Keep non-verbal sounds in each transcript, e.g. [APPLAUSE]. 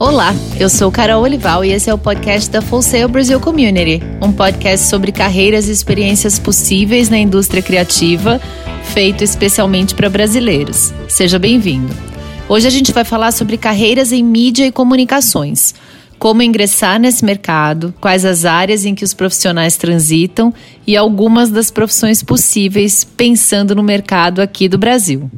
Olá, eu sou Carol Olival e esse é o podcast da Full Sail Brasil Community, um podcast sobre carreiras e experiências possíveis na indústria criativa, feito especialmente para brasileiros. Seja bem-vindo. Hoje a gente vai falar sobre carreiras em mídia e comunicações, como ingressar nesse mercado, quais as áreas em que os profissionais transitam e algumas das profissões possíveis pensando no mercado aqui do Brasil.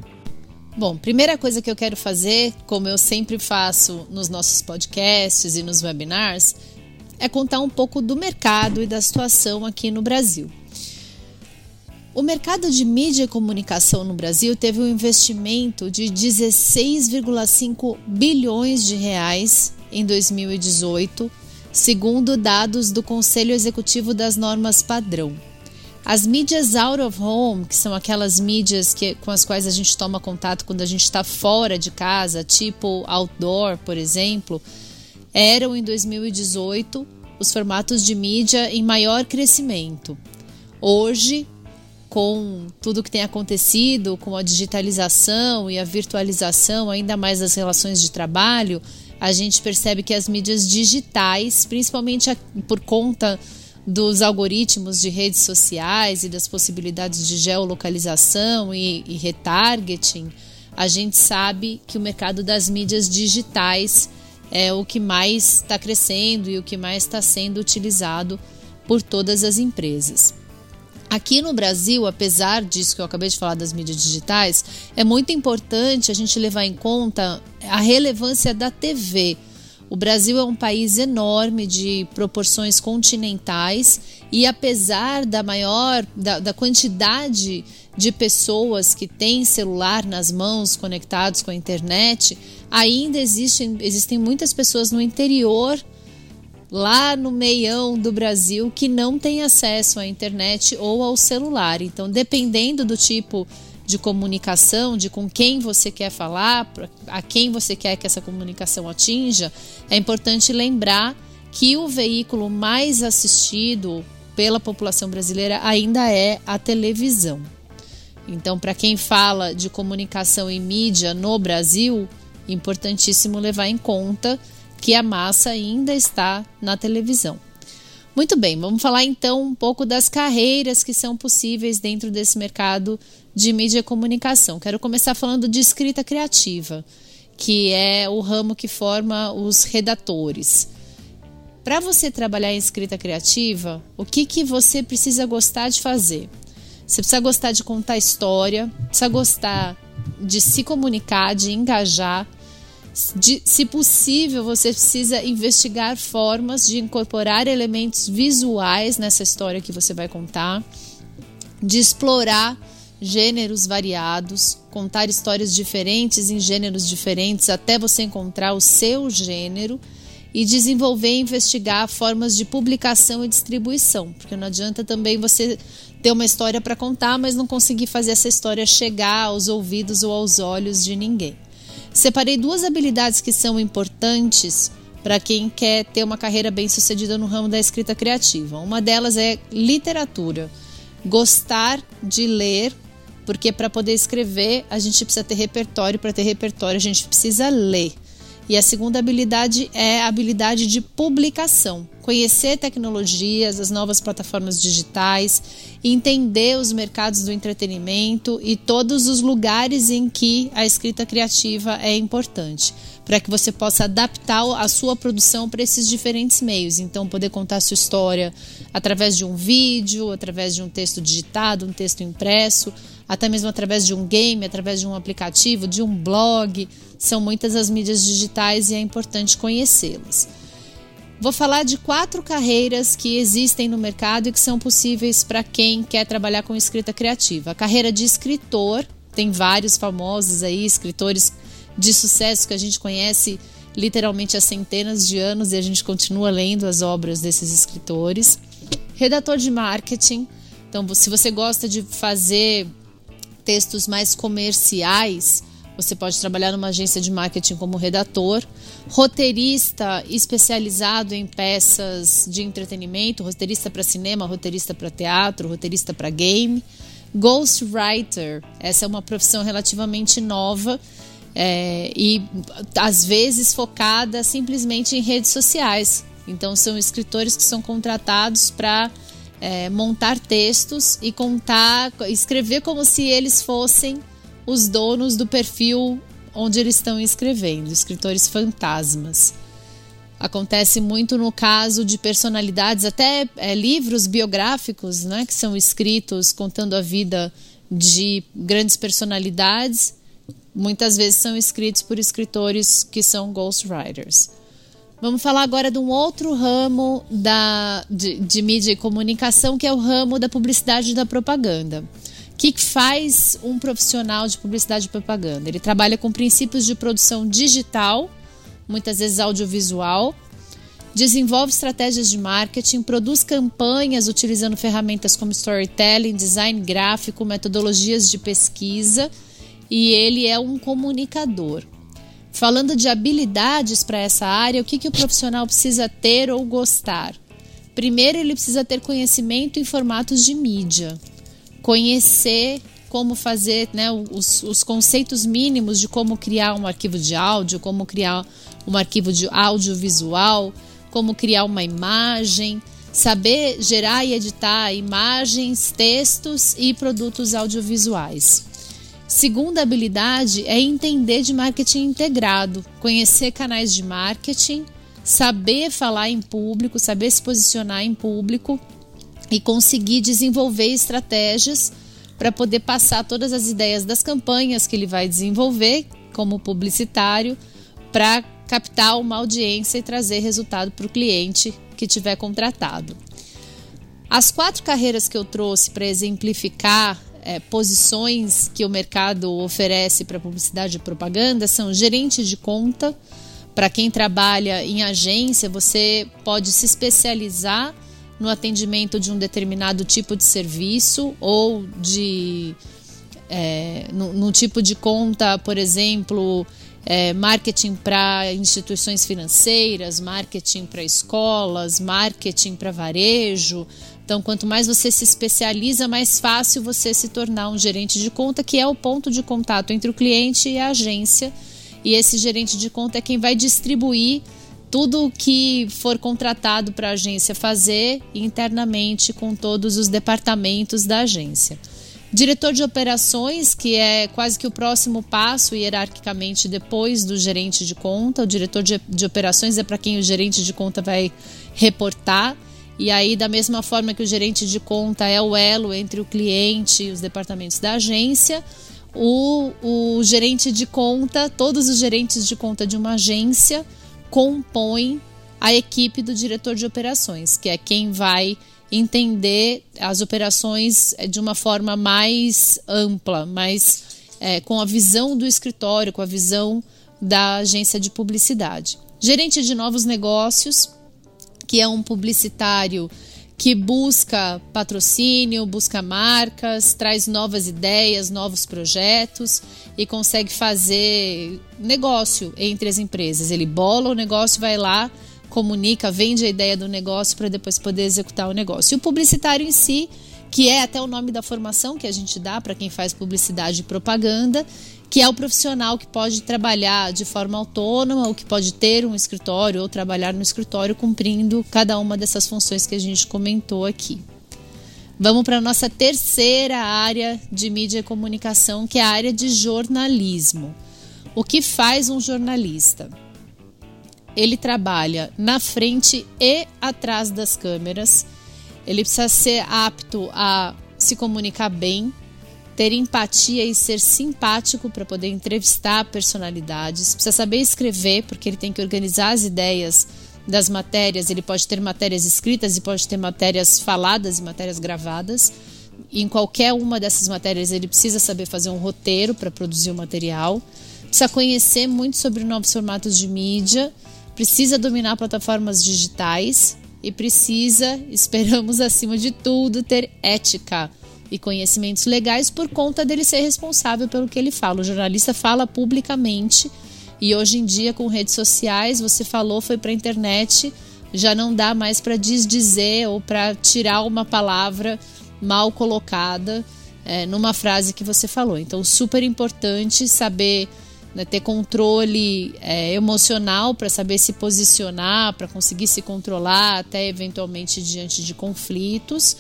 Bom, primeira coisa que eu quero fazer, como eu sempre faço nos nossos podcasts e nos webinars, é contar um pouco do mercado e da situação aqui no Brasil. O mercado de mídia e comunicação no Brasil teve um investimento de 16,5 bilhões de reais em 2018, segundo dados do Conselho Executivo das Normas Padrão. As mídias out of home, que são aquelas mídias que, com as quais a gente toma contato quando a gente está fora de casa, tipo outdoor, por exemplo, eram em 2018 os formatos de mídia em maior crescimento. Hoje, com tudo que tem acontecido, com a digitalização e a virtualização, ainda mais das relações de trabalho, a gente percebe que as mídias digitais, principalmente por conta dos algoritmos de redes sociais e das possibilidades de geolocalização e, e retargeting, a gente sabe que o mercado das mídias digitais é o que mais está crescendo e o que mais está sendo utilizado por todas as empresas. Aqui no Brasil, apesar disso que eu acabei de falar das mídias digitais, é muito importante a gente levar em conta a relevância da TV o Brasil é um país enorme de proporções continentais e apesar da maior da, da quantidade de pessoas que têm celular nas mãos conectados com a internet, ainda existem, existem muitas pessoas no interior lá no meião do Brasil que não têm acesso à internet ou ao celular. Então, dependendo do tipo de comunicação, de com quem você quer falar, a quem você quer que essa comunicação atinja, é importante lembrar que o veículo mais assistido pela população brasileira ainda é a televisão. Então, para quem fala de comunicação e mídia no Brasil, importantíssimo levar em conta que a massa ainda está na televisão. Muito bem, vamos falar então um pouco das carreiras que são possíveis dentro desse mercado de mídia e comunicação. Quero começar falando de escrita criativa, que é o ramo que forma os redatores. Para você trabalhar em escrita criativa, o que, que você precisa gostar de fazer? Você precisa gostar de contar história, precisa gostar de se comunicar, de engajar de, se possível, você precisa investigar formas de incorporar elementos visuais nessa história que você vai contar, de explorar gêneros variados, contar histórias diferentes em gêneros diferentes até você encontrar o seu gênero e desenvolver e investigar formas de publicação e distribuição, porque não adianta também você ter uma história para contar, mas não conseguir fazer essa história chegar aos ouvidos ou aos olhos de ninguém. Separei duas habilidades que são importantes para quem quer ter uma carreira bem sucedida no ramo da escrita criativa. Uma delas é literatura. Gostar de ler, porque para poder escrever a gente precisa ter repertório, para ter repertório a gente precisa ler. E a segunda habilidade é a habilidade de publicação. Conhecer tecnologias, as novas plataformas digitais, entender os mercados do entretenimento e todos os lugares em que a escrita criativa é importante, para que você possa adaptar a sua produção para esses diferentes meios. Então, poder contar a sua história através de um vídeo, através de um texto digitado, um texto impresso, até mesmo através de um game, através de um aplicativo, de um blog. São muitas as mídias digitais e é importante conhecê-las. Vou falar de quatro carreiras que existem no mercado e que são possíveis para quem quer trabalhar com escrita criativa. A carreira de escritor, tem vários famosos aí, escritores de sucesso que a gente conhece literalmente há centenas de anos e a gente continua lendo as obras desses escritores. Redator de marketing. Então, se você gosta de fazer textos mais comerciais, você pode trabalhar numa agência de marketing como redator, roteirista especializado em peças de entretenimento, roteirista para cinema, roteirista para teatro, roteirista para game, ghostwriter. Essa é uma profissão relativamente nova é, e às vezes focada simplesmente em redes sociais. Então são escritores que são contratados para é, montar textos e contar, escrever como se eles fossem os donos do perfil onde eles estão escrevendo, escritores fantasmas. Acontece muito no caso de personalidades, até é, livros biográficos, né, que são escritos contando a vida de grandes personalidades, muitas vezes são escritos por escritores que são ghostwriters. Vamos falar agora de um outro ramo da, de, de mídia e comunicação, que é o ramo da publicidade e da propaganda. O que faz um profissional de publicidade e propaganda? Ele trabalha com princípios de produção digital, muitas vezes audiovisual, desenvolve estratégias de marketing, produz campanhas utilizando ferramentas como storytelling, design gráfico, metodologias de pesquisa e ele é um comunicador. Falando de habilidades para essa área, o que, que o profissional precisa ter ou gostar? Primeiro, ele precisa ter conhecimento em formatos de mídia, conhecer como fazer né, os, os conceitos mínimos de como criar um arquivo de áudio, como criar um arquivo de audiovisual, como criar uma imagem, saber gerar e editar imagens, textos e produtos audiovisuais. Segunda habilidade é entender de marketing integrado, conhecer canais de marketing, saber falar em público, saber se posicionar em público e conseguir desenvolver estratégias para poder passar todas as ideias das campanhas que ele vai desenvolver como publicitário para captar uma audiência e trazer resultado para o cliente que tiver contratado. As quatro carreiras que eu trouxe para exemplificar é, posições que o mercado oferece para publicidade e propaganda são gerente de conta. Para quem trabalha em agência, você pode se especializar no atendimento de um determinado tipo de serviço ou de é, no, no tipo de conta, por exemplo, é, marketing para instituições financeiras, marketing para escolas, marketing para varejo, então, quanto mais você se especializa, mais fácil você se tornar um gerente de conta, que é o ponto de contato entre o cliente e a agência. E esse gerente de conta é quem vai distribuir tudo o que for contratado para a agência fazer internamente com todos os departamentos da agência. Diretor de operações, que é quase que o próximo passo hierarquicamente depois do gerente de conta. O diretor de, de operações é para quem o gerente de conta vai reportar. E aí, da mesma forma que o gerente de conta é o elo entre o cliente e os departamentos da agência, o, o gerente de conta, todos os gerentes de conta de uma agência compõem a equipe do diretor de operações, que é quem vai entender as operações de uma forma mais ampla, mais é, com a visão do escritório, com a visão da agência de publicidade. Gerente de novos negócios que é um publicitário que busca patrocínio, busca marcas, traz novas ideias, novos projetos e consegue fazer negócio entre as empresas. Ele bola o negócio, vai lá, comunica, vende a ideia do negócio para depois poder executar o negócio. E o publicitário em si, que é até o nome da formação que a gente dá para quem faz publicidade e propaganda, que é o profissional que pode trabalhar de forma autônoma, ou que pode ter um escritório ou trabalhar no escritório cumprindo cada uma dessas funções que a gente comentou aqui. Vamos para a nossa terceira área de mídia e comunicação, que é a área de jornalismo. O que faz um jornalista? Ele trabalha na frente e atrás das câmeras. Ele precisa ser apto a se comunicar bem, ter empatia e ser simpático para poder entrevistar personalidades. Precisa saber escrever, porque ele tem que organizar as ideias das matérias. Ele pode ter matérias escritas e pode ter matérias faladas e matérias gravadas. E em qualquer uma dessas matérias, ele precisa saber fazer um roteiro para produzir o material. Precisa conhecer muito sobre novos formatos de mídia. Precisa dominar plataformas digitais. E precisa, [LAUGHS] esperamos acima de tudo, ter ética e conhecimentos legais por conta dele ser responsável pelo que ele fala. O jornalista fala publicamente e hoje em dia com redes sociais, você falou, foi para a internet, já não dá mais para desdizer ou para tirar uma palavra mal colocada é, numa frase que você falou. Então, super importante saber né, ter controle é, emocional para saber se posicionar, para conseguir se controlar até eventualmente diante de conflitos,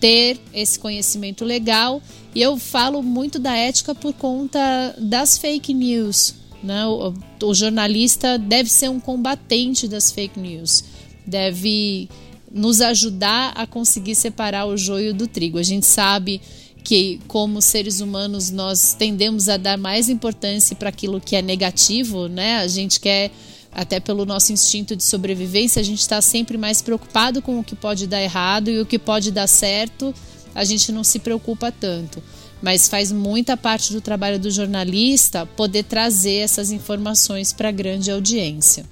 ter esse conhecimento legal. E eu falo muito da ética por conta das fake news. Né? O, o jornalista deve ser um combatente das fake news, deve nos ajudar a conseguir separar o joio do trigo. A gente sabe que, como seres humanos, nós tendemos a dar mais importância para aquilo que é negativo, né? A gente quer, até pelo nosso instinto de sobrevivência, a gente está sempre mais preocupado com o que pode dar errado e o que pode dar certo, a gente não se preocupa tanto. Mas faz muita parte do trabalho do jornalista poder trazer essas informações para a grande audiência.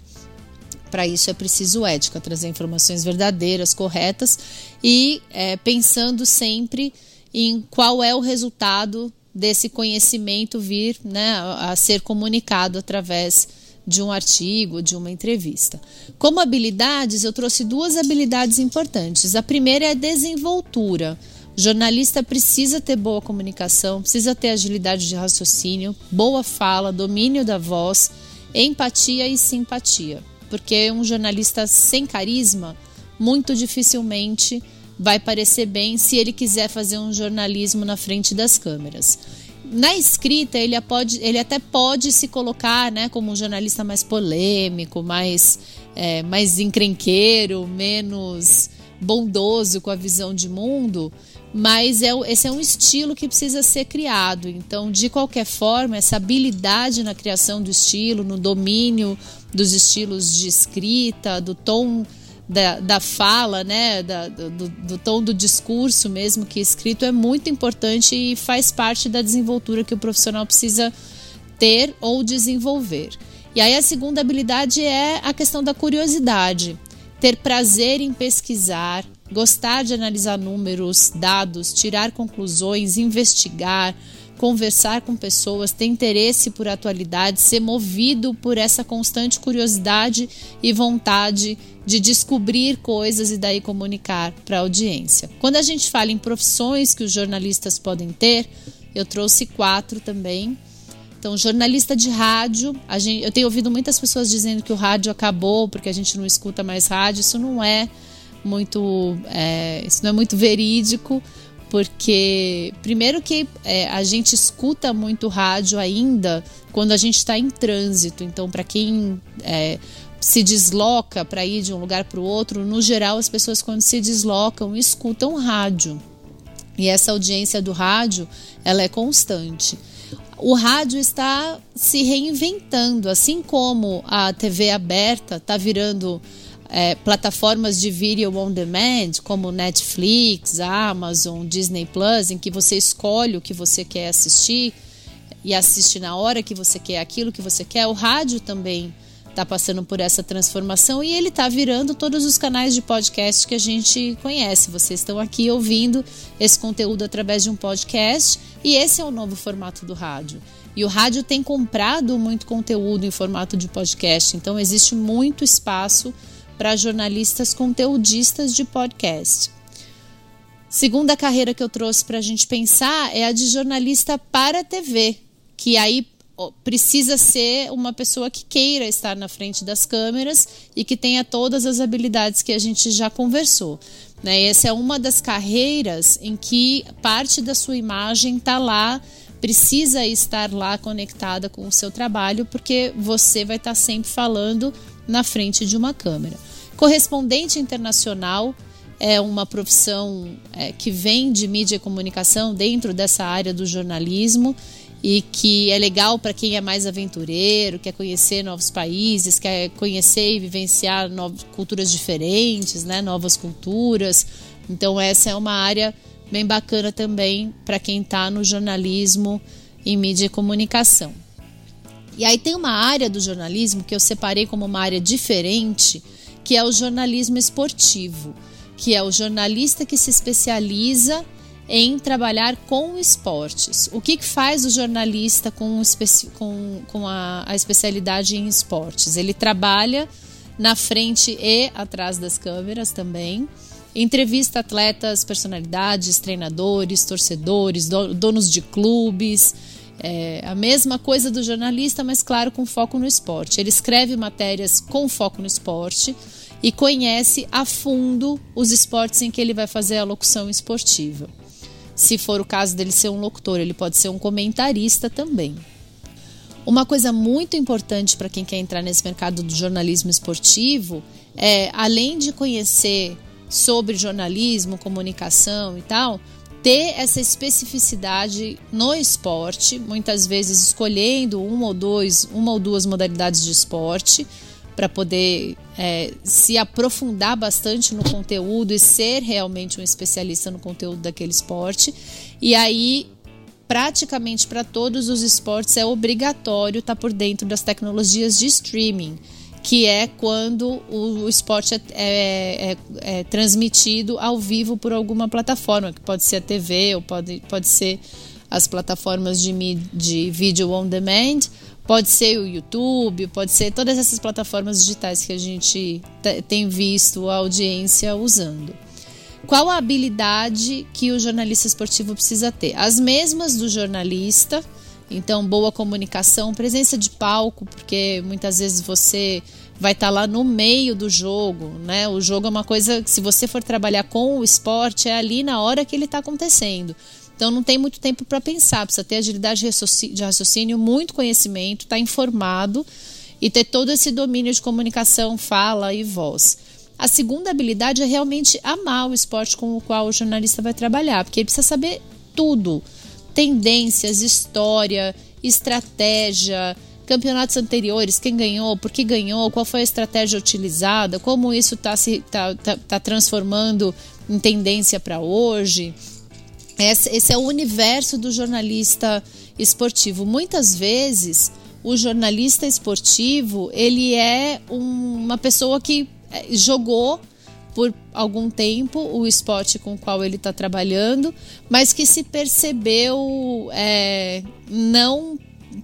Para isso é preciso ética, trazer informações verdadeiras, corretas e é, pensando sempre em qual é o resultado desse conhecimento vir né, a ser comunicado através de um artigo, de uma entrevista. Como habilidades, eu trouxe duas habilidades importantes. A primeira é a desenvoltura. O jornalista precisa ter boa comunicação, precisa ter agilidade de raciocínio, boa fala, domínio da voz, empatia e simpatia. Porque um jornalista sem carisma muito dificilmente vai parecer bem se ele quiser fazer um jornalismo na frente das câmeras. Na escrita, ele, pode, ele até pode se colocar né, como um jornalista mais polêmico, mais, é, mais encrenqueiro, menos bondoso com a visão de mundo, mas é, esse é um estilo que precisa ser criado. Então, de qualquer forma, essa habilidade na criação do estilo, no domínio dos estilos de escrita, do tom da, da fala, né, da, do, do, tom do discurso mesmo que é escrito é muito importante e faz parte da desenvoltura que o profissional precisa ter ou desenvolver. E aí a segunda habilidade é a questão da curiosidade, ter prazer em pesquisar, gostar de analisar números, dados, tirar conclusões, investigar, conversar com pessoas, ter interesse por atualidade, ser movido por essa constante curiosidade e vontade de descobrir coisas e daí comunicar para a audiência. Quando a gente fala em profissões que os jornalistas podem ter, eu trouxe quatro também. Então, jornalista de rádio, gente, eu tenho ouvido muitas pessoas dizendo que o rádio acabou porque a gente não escuta mais rádio. Isso não é muito, é, isso não é muito verídico porque primeiro que é, a gente escuta muito rádio ainda quando a gente está em trânsito. Então, para quem é, se desloca para ir de um lugar para o outro, no geral as pessoas quando se deslocam escutam rádio. E essa audiência do rádio, ela é constante. O rádio está se reinventando, assim como a TV aberta está virando é, plataformas de vídeo on demand, como Netflix, Amazon, Disney Plus, em que você escolhe o que você quer assistir e assiste na hora que você quer aquilo que você quer. O rádio também está passando por essa transformação e ele está virando todos os canais de podcast que a gente conhece. Vocês estão aqui ouvindo esse conteúdo através de um podcast e esse é o novo formato do rádio. E o rádio tem comprado muito conteúdo em formato de podcast, então existe muito espaço para jornalistas conteudistas de podcast. Segunda carreira que eu trouxe para a gente pensar é a de jornalista para TV, que aí precisa ser uma pessoa que queira estar na frente das câmeras e que tenha todas as habilidades que a gente já conversou. Né? Essa é uma das carreiras em que parte da sua imagem está lá, precisa estar lá conectada com o seu trabalho, porque você vai estar tá sempre falando na frente de uma câmera. Correspondente internacional é uma profissão é, que vem de mídia e comunicação dentro dessa área do jornalismo e que é legal para quem é mais aventureiro, quer conhecer novos países, quer conhecer e vivenciar novas culturas diferentes, né, novas culturas. Então essa é uma área bem bacana também para quem está no jornalismo em mídia e comunicação. E aí tem uma área do jornalismo que eu separei como uma área diferente, que é o jornalismo esportivo, que é o jornalista que se especializa em trabalhar com esportes. O que, que faz o jornalista com, com, com a, a especialidade em esportes? Ele trabalha na frente e atrás das câmeras também. Entrevista atletas, personalidades, treinadores, torcedores, donos de clubes, É a mesma coisa do jornalista, mas claro, com foco no esporte. Ele escreve matérias com foco no esporte e conhece a fundo os esportes em que ele vai fazer a locução esportiva. Se for o caso dele ser um locutor, ele pode ser um comentarista também. Uma coisa muito importante para quem quer entrar nesse mercado do jornalismo esportivo é, além de conhecer sobre jornalismo, comunicação e tal, ter essa especificidade no esporte, muitas vezes escolhendo um ou dois, uma ou duas modalidades de esporte para poder é, se aprofundar bastante no conteúdo e ser realmente um especialista no conteúdo daquele esporte. E aí, praticamente para todos os esportes, é obrigatório estar tá por dentro das tecnologias de streaming, que é quando o, esporte é, é, é, é transmitido ao vivo por alguma plataforma, que pode ser a TV ou pode, pode ser as plataformas de, de vídeo on demand Pode ser o YouTube, pode ser todas essas plataformas digitais que a gente tem visto a audiência usando. Qual a habilidade que o jornalista esportivo precisa ter? As mesmas do jornalista, então boa comunicação, presença de palco, porque muitas vezes você vai estar lá no meio do jogo, né? O jogo é uma coisa que se você for trabalhar com o esporte é ali na hora que ele está acontecendo. Então não tem muito tempo para pensar, precisa ter agilidade de raciocínio, muito conhecimento, estar tá informado e ter todo esse domínio de comunicação, fala e voz. A segunda habilidade é realmente amar o esporte com o qual o jornalista vai trabalhar, porque ele precisa saber tudo: tendências, história, estratégia, campeonatos anteriores, quem ganhou, por que ganhou, qual foi a estratégia utilizada, como isso está se tá, tá, tá transformando em tendência para hoje. Esse, é o universo do jornalista esportivo. Muitas vezes, o jornalista esportivo ele é um, uma pessoa que é, jogou por algum tempo o esporte com o qual ele está trabalhando, mas que se percebeu é, não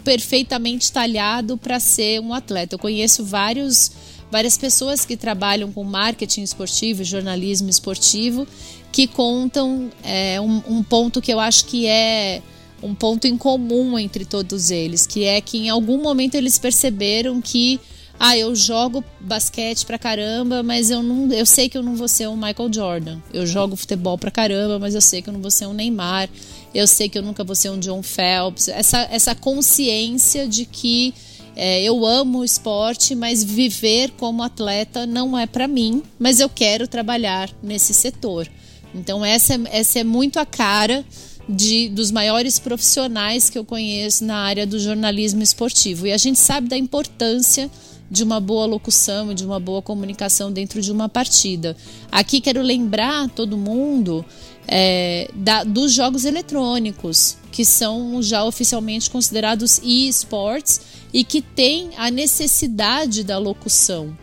perfeitamente talhado para ser um atleta. Eu conheço vários, várias pessoas que trabalham com marketing esportivo, jornalismo esportivo que contam é, um, um ponto que eu acho que é um ponto em comum entre todos eles, que é que em algum momento eles perceberam que ah, eu jogo basquete pra caramba, mas eu não, eu sei que eu não vou ser um Michael Jordan. Eu jogo futebol pra caramba, mas eu sei que eu não vou ser um Neymar. Eu sei que eu nunca vou ser um John Phelps. Essa, essa consciência de que é, eu amo o esporte, mas viver como atleta não é para mim, mas eu quero trabalhar nesse setor. Então essa, essa é muito a cara de, dos maiores profissionais que eu conheço na área do jornalismo esportivo. E a gente sabe da importância de uma boa locução e de uma boa comunicação dentro de uma partida. Aqui quero lembrar todo mundo é, da, dos jogos eletrônicos, que são já oficialmente considerados e-sports e que têm a necessidade da locução.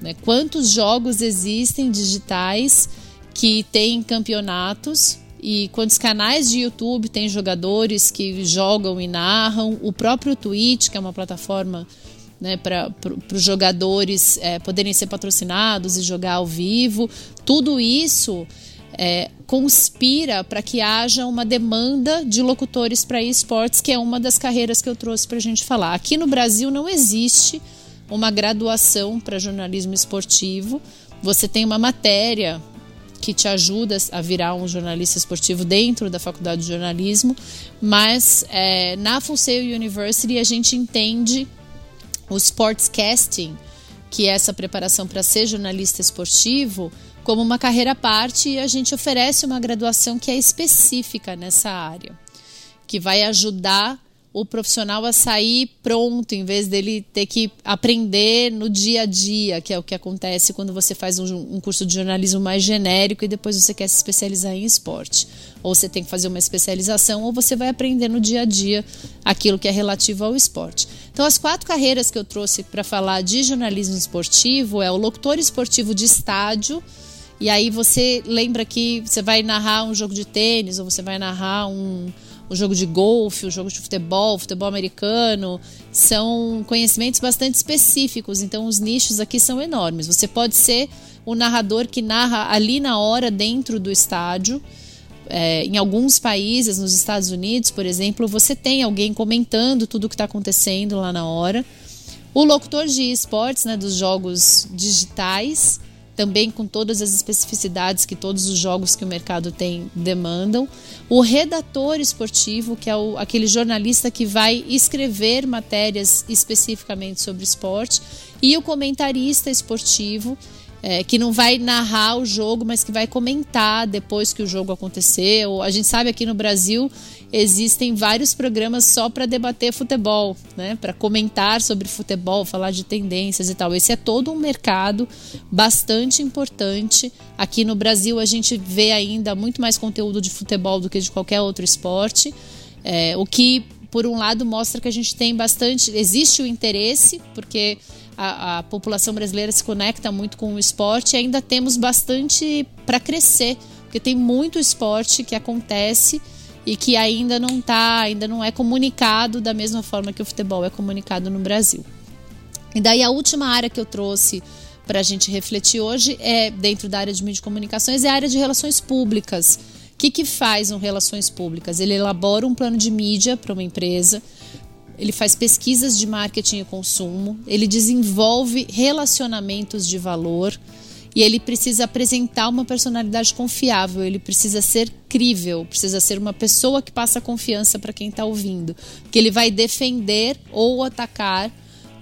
Né? Quantos jogos existem digitais que tem campeonatos e quantos canais de YouTube tem jogadores que jogam e narram, o próprio Twitch, que é uma plataforma né, para os jogadores é, poderem ser patrocinados e jogar ao vivo, tudo isso é, conspira para que haja uma demanda de locutores para esportes, que é uma das carreiras que eu trouxe para a gente falar. Aqui no Brasil não existe uma graduação para jornalismo esportivo. Você tem uma matéria que te ajuda a virar um jornalista esportivo dentro da faculdade de jornalismo, mas é, na Full University a gente entende o sportscasting, que é essa preparação para ser jornalista esportivo, como uma carreira à parte e a gente oferece uma graduação que é específica nessa área, que vai ajudar o profissional a sair pronto, em vez dele ter que aprender no dia a dia, que é o que acontece quando você faz um, um, curso de jornalismo mais genérico e depois você quer se especializar em esporte. Ou você tem que fazer uma especialização, ou você vai aprender no dia a dia aquilo que é relativo ao esporte. Então, as quatro carreiras que eu trouxe para falar de jornalismo esportivo é o locutor esportivo de estádio. E aí você lembra que você vai narrar um jogo de tênis, ou você vai narrar um o jogo de golfe, o jogo de futebol, futebol americano, são conhecimentos bastante específicos, então os nichos aqui são enormes. Você pode ser o narrador que narra ali na hora dentro do estádio, é, em alguns países, nos Estados Unidos, por exemplo, você tem alguém comentando tudo o que está acontecendo lá na hora. O locutor de esportes, né, dos jogos digitais, também com todas as especificidades que todos os jogos que o mercado tem demandam. O redator esportivo, que é o, aquele jornalista que vai escrever matérias especificamente sobre esporte. E o comentarista esportivo, é, que não vai narrar o jogo, mas que vai comentar depois que o jogo aconteceu. A gente sabe aqui no Brasil existem vários programas só para debater futebol, né? Para comentar sobre futebol, falar de tendências e tal. Esse é todo um mercado bastante importante. Aqui no Brasil a gente vê ainda muito mais conteúdo de futebol do que de qualquer outro esporte. É, o que por um lado mostra que a gente tem bastante, existe o interesse, porque a, a população brasileira se conecta muito com o esporte e ainda temos bastante para crescer, porque tem muito esporte que acontece e que ainda não tá, ainda não é comunicado da mesma forma que o futebol é comunicado no Brasil. E daí a última área que eu trouxe para a gente refletir hoje é dentro da área de mídia de comunicações é a área de relações públicas. O que, que faz um relações públicas? Ele elabora um plano de mídia para uma empresa ele faz pesquisas de marketing e consumo, ele desenvolve relacionamentos de valor e ele precisa apresentar uma personalidade confiável, ele precisa ser crível, precisa ser uma pessoa que passa confiança para quem está ouvindo, que ele vai defender ou atacar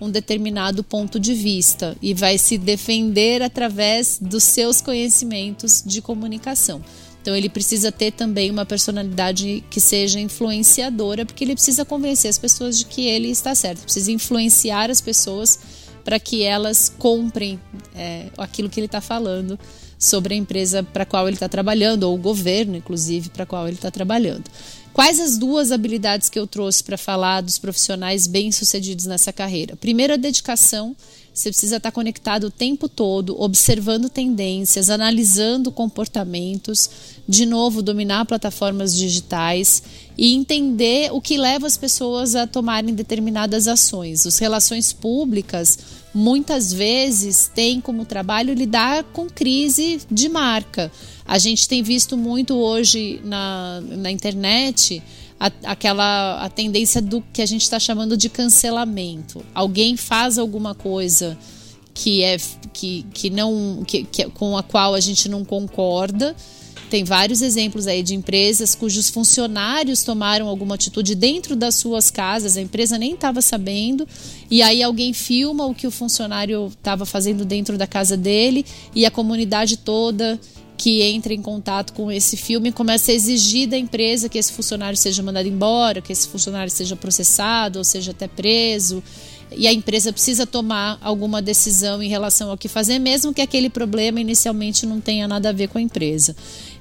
um determinado ponto de vista e vai se defender através dos seus conhecimentos de comunicação. Então ele precisa ter também uma personalidade que seja influenciadora, porque ele precisa convencer as pessoas de que ele está certo, precisa influenciar as pessoas para que elas comprem é, aquilo que ele está falando sobre a empresa para qual ele está trabalhando, ou o governo, inclusive, para qual ele está trabalhando. Quais as duas habilidades que eu trouxe para falar dos profissionais bem-sucedidos nessa carreira? Primeiro, a dedicação você precisa estar conectado o tempo todo, observando tendências, analisando comportamentos, de novo, dominar plataformas digitais e entender o que leva as pessoas a tomarem determinadas ações. As relações públicas muitas vezes têm como trabalho lidar com crise de marca. A gente tem visto muito hoje na, na internet a, aquela a tendência do que a gente está chamando de cancelamento. Alguém faz alguma coisa que é que, que não que, que, com a qual a gente não concorda. Tem vários exemplos aí de empresas cujos funcionários tomaram alguma atitude dentro das suas casas, a empresa nem estava sabendo, e aí alguém filma o que o funcionário estava fazendo dentro da casa dele e a comunidade toda que entra em contato com esse filme começa a exigir da empresa que esse funcionário seja mandado embora, que esse funcionário seja processado ou seja até preso. E a empresa precisa tomar alguma decisão em relação ao que fazer, mesmo que aquele problema inicialmente não tenha nada a ver com a empresa.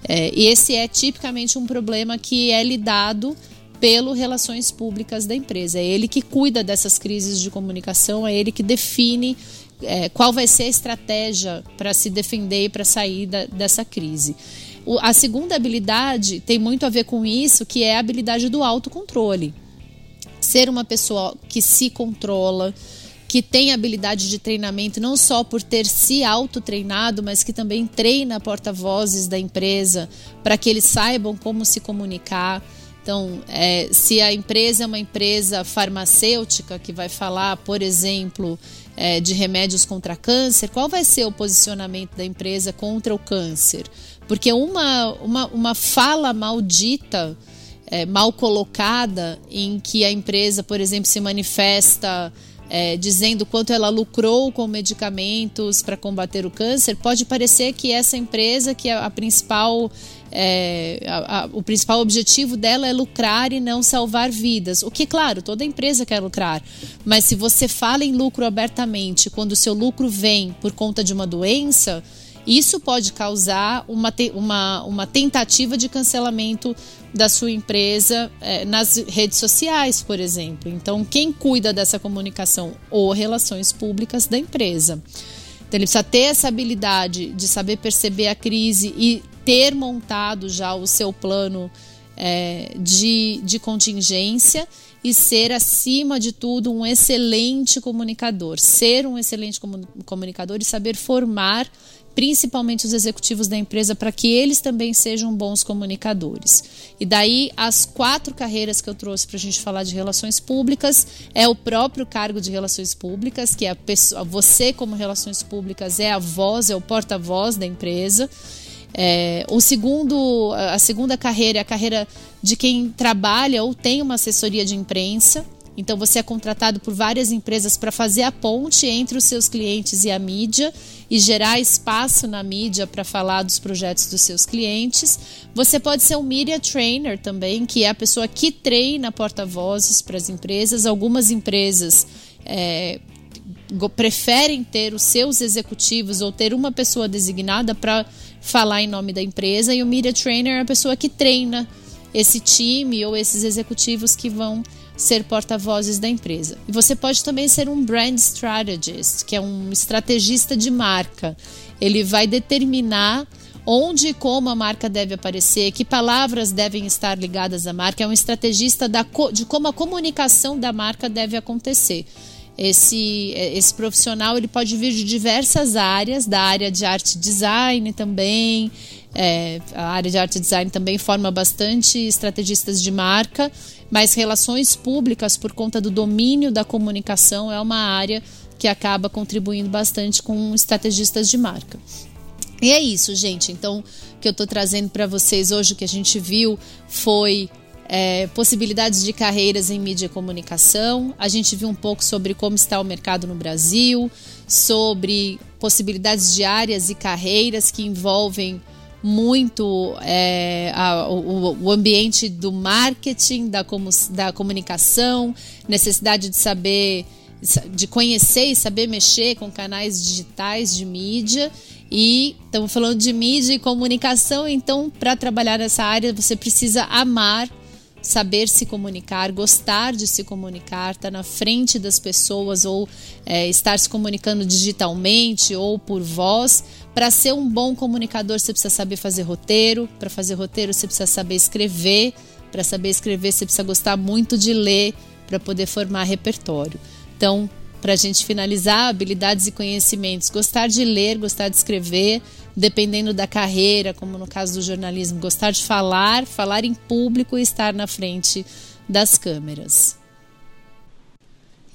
É, e esse é tipicamente um problema que é lidado pelo relações públicas da empresa. É ele que cuida dessas crises de comunicação, é ele que define é, qual vai ser a estratégia para se defender e para sair da, dessa crise. O, a segunda habilidade tem muito a ver com isso, que é a habilidade do autocontrole. Ser uma pessoa que se controla, que tem habilidade de treinamento, não só por ter se autotreinado, mas que também treina porta-vozes da empresa para que eles saibam como se comunicar. Então, é, se a empresa é uma empresa farmacêutica que vai falar, por exemplo, é, de remédios contra câncer, qual vai ser o posicionamento da empresa contra o câncer? Porque uma, uma, uma fala maldita, é, mal colocada, em que a empresa, por exemplo, se manifesta é, dizendo quanto ela lucrou com medicamentos para combater o câncer, pode parecer que essa empresa, que é a principal é, a, a, o principal objetivo dela é lucrar e não salvar vidas. O que, claro, toda empresa quer lucrar. Mas se você fala em lucro abertamente, quando o seu lucro vem por conta de uma doença, isso pode causar uma, uma, uma tentativa de cancelamento da sua empresa é, nas redes sociais, por exemplo. Então, quem cuida dessa comunicação ou relações públicas da empresa? Então, ele precisa ter essa habilidade de saber perceber a crise e ter montado já o seu plano é, de, de contingência e ser, acima de tudo, um excelente comunicador. Ser um excelente comunicador e saber formar principalmente os executivos da empresa, para que eles também sejam bons comunicadores. E daí, as quatro carreiras que eu trouxe para a gente falar de relações públicas é o próprio cargo de relações públicas, que é a pessoa, você, como relações públicas, é a voz, é o porta-voz da empresa. É, o segundo, a segunda carreira é a carreira de quem trabalha ou tem uma assessoria de imprensa. Então você é contratado por várias empresas para fazer a ponte entre os seus clientes e a mídia e gerar espaço na mídia para falar dos projetos dos seus clientes. Você pode ser um media trainer também, que é a pessoa que treina porta-vozes para as empresas. Algumas empresas é, preferem ter os seus executivos ou ter uma pessoa designada para falar em nome da empresa e o media trainer é a pessoa que treina esse time ou esses executivos que vão ser porta-vozes da empresa. E você pode também ser um brand strategist, que é um estrategista de marca. Ele vai determinar onde e como a marca deve aparecer, que palavras devem estar ligadas à marca. É um estrategista da, de como a comunicação da marca deve acontecer. Esse, esse profissional ele pode vir de diversas áreas, da área de arte design também. É, a área de arte design também forma bastante estrategistas de marca mas relações públicas, por conta do domínio da comunicação, é uma área que acaba contribuindo bastante com estrategistas de marca. E é isso, gente. Então, o que eu estou trazendo para vocês hoje, o que a gente viu foi é, possibilidades de carreiras em mídia e comunicação. A gente viu um pouco sobre como está o mercado no Brasil, sobre possibilidades de áreas e carreiras que envolvem muito é, a, o, o, ambiente do marketing, da, comu, da comunicação, necessidade de saber, de conhecer e saber mexer com canais digitais de mídia. E estamos falando de mídia e comunicação, então, para trabalhar nessa área, você precisa amar saber se comunicar, gostar de se comunicar, estar tá na frente das pessoas ou é, estar se comunicando digitalmente ou por voz. Para ser um bom comunicador, você precisa saber fazer roteiro. Para fazer roteiro, você precisa saber escrever. Para saber escrever, você precisa gostar muito de ler para poder formar repertório. Então, para a gente finalizar, habilidades e conhecimentos. Gostar de ler, gostar de escrever, dependendo da carreira, como no caso do jornalismo, gostar de falar, falar em público e estar na frente das câmeras.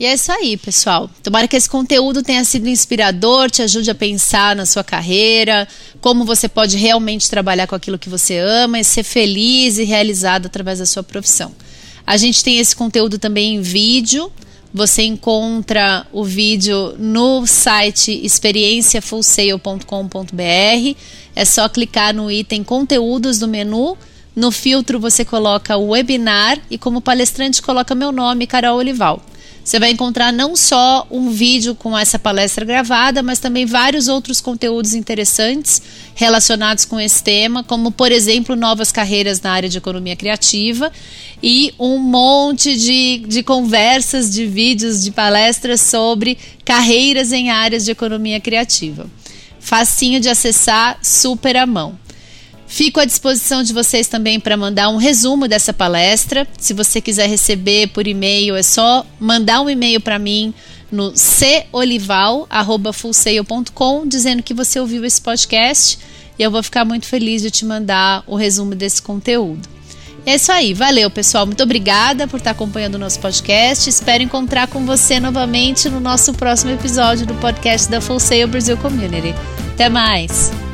E é isso aí, pessoal. Tomara que esse conteúdo tenha sido inspirador, te ajude a pensar na sua carreira, como você pode realmente trabalhar com aquilo que você ama e ser feliz e realizado através da sua profissão. A gente tem esse conteúdo também em vídeo. Você encontra o vídeo no site experienciafullsale.com.br. É só clicar no item conteúdos do menu. No filtro você coloca o webinar e como palestrante coloca meu nome, Carol Olival. Você vai encontrar não só um vídeo com essa palestra gravada, mas também vários outros conteúdos interessantes relacionados com esse tema, como, por exemplo, novas carreiras na área de economia criativa e um monte de, de conversas, de vídeos, de palestras sobre carreiras em áreas de economia criativa. Facinho de acessar, super à mão. Fico à disposição de vocês também para mandar um resumo dessa palestra. Se você quiser receber por e-mail, é só mandar um e-mail para mim no colival@fullsail.com dizendo que você ouviu esse podcast e eu vou ficar muito feliz de te mandar o resumo desse conteúdo. É isso aí, valeu pessoal, muito obrigada por estar acompanhando o nosso podcast. Espero encontrar com você novamente no nosso próximo episódio do podcast da Full Sail Brasil Community. Até mais!